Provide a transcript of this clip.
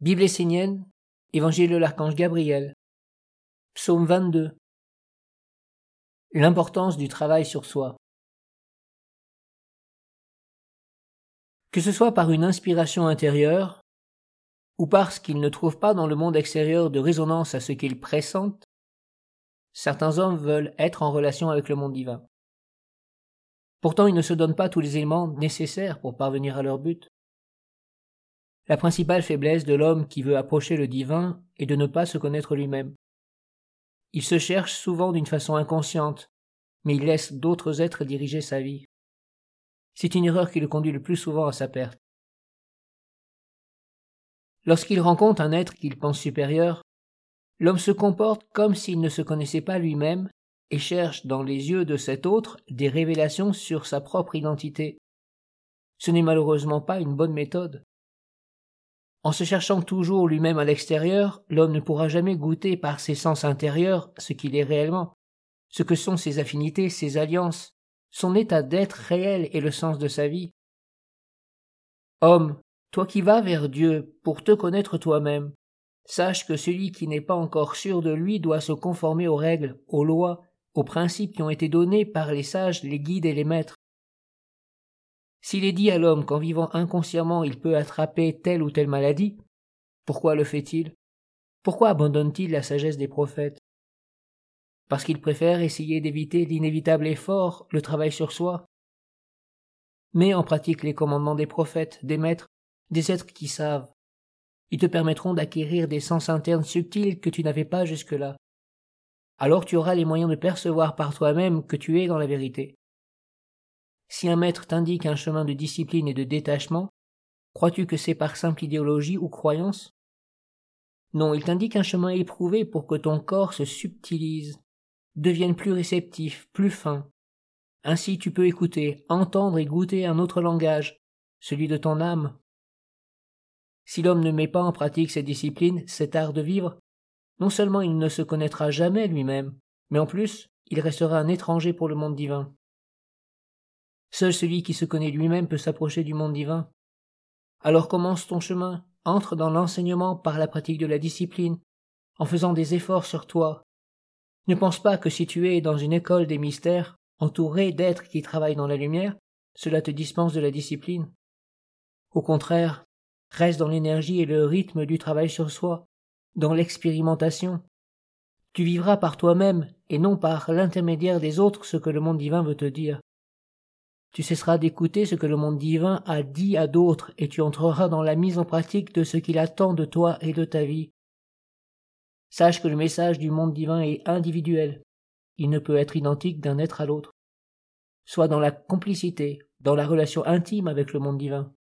Bible essénienne, Évangile de l'archange Gabriel, Psaume 22. L'importance du travail sur soi. Que ce soit par une inspiration intérieure, ou parce qu'ils ne trouvent pas dans le monde extérieur de résonance à ce qu'ils pressentent, certains hommes veulent être en relation avec le monde divin. Pourtant, ils ne se donnent pas tous les éléments nécessaires pour parvenir à leur but. La principale faiblesse de l'homme qui veut approcher le divin est de ne pas se connaître lui-même. Il se cherche souvent d'une façon inconsciente, mais il laisse d'autres êtres diriger sa vie. C'est une erreur qui le conduit le plus souvent à sa perte. Lorsqu'il rencontre un être qu'il pense supérieur, l'homme se comporte comme s'il ne se connaissait pas lui-même et cherche dans les yeux de cet autre des révélations sur sa propre identité. Ce n'est malheureusement pas une bonne méthode. En se cherchant toujours lui-même à l'extérieur, l'homme ne pourra jamais goûter par ses sens intérieurs ce qu'il est réellement, ce que sont ses affinités, ses alliances, son état d'être réel et le sens de sa vie. Homme, toi qui vas vers Dieu pour te connaître toi-même, sache que celui qui n'est pas encore sûr de lui doit se conformer aux règles, aux lois, aux principes qui ont été donnés par les sages, les guides et les maîtres. S'il est dit à l'homme qu'en vivant inconsciemment il peut attraper telle ou telle maladie, pourquoi le fait-il? Pourquoi abandonne-t-il la sagesse des prophètes? Parce qu'il préfère essayer d'éviter l'inévitable effort, le travail sur soi. Mets en pratique les commandements des prophètes, des maîtres, des êtres qui savent. Ils te permettront d'acquérir des sens internes subtils que tu n'avais pas jusque-là alors tu auras les moyens de percevoir par toi-même que tu es dans la vérité. Si un maître t'indique un chemin de discipline et de détachement, crois-tu que c'est par simple idéologie ou croyance? Non, il t'indique un chemin éprouvé pour que ton corps se subtilise, devienne plus réceptif, plus fin. Ainsi tu peux écouter, entendre et goûter un autre langage, celui de ton âme. Si l'homme ne met pas en pratique cette discipline, cet art de vivre, non seulement il ne se connaîtra jamais lui-même, mais en plus il restera un étranger pour le monde divin. Seul celui qui se connaît lui-même peut s'approcher du monde divin. Alors commence ton chemin, entre dans l'enseignement par la pratique de la discipline, en faisant des efforts sur toi. Ne pense pas que si tu es dans une école des mystères, entouré d'êtres qui travaillent dans la lumière, cela te dispense de la discipline. Au contraire, reste dans l'énergie et le rythme du travail sur soi, dans l'expérimentation. Tu vivras par toi-même et non par l'intermédiaire des autres ce que le monde divin veut te dire. Tu cesseras d'écouter ce que le monde divin a dit à d'autres et tu entreras dans la mise en pratique de ce qu'il attend de toi et de ta vie. Sache que le message du monde divin est individuel. Il ne peut être identique d'un être à l'autre. Sois dans la complicité, dans la relation intime avec le monde divin.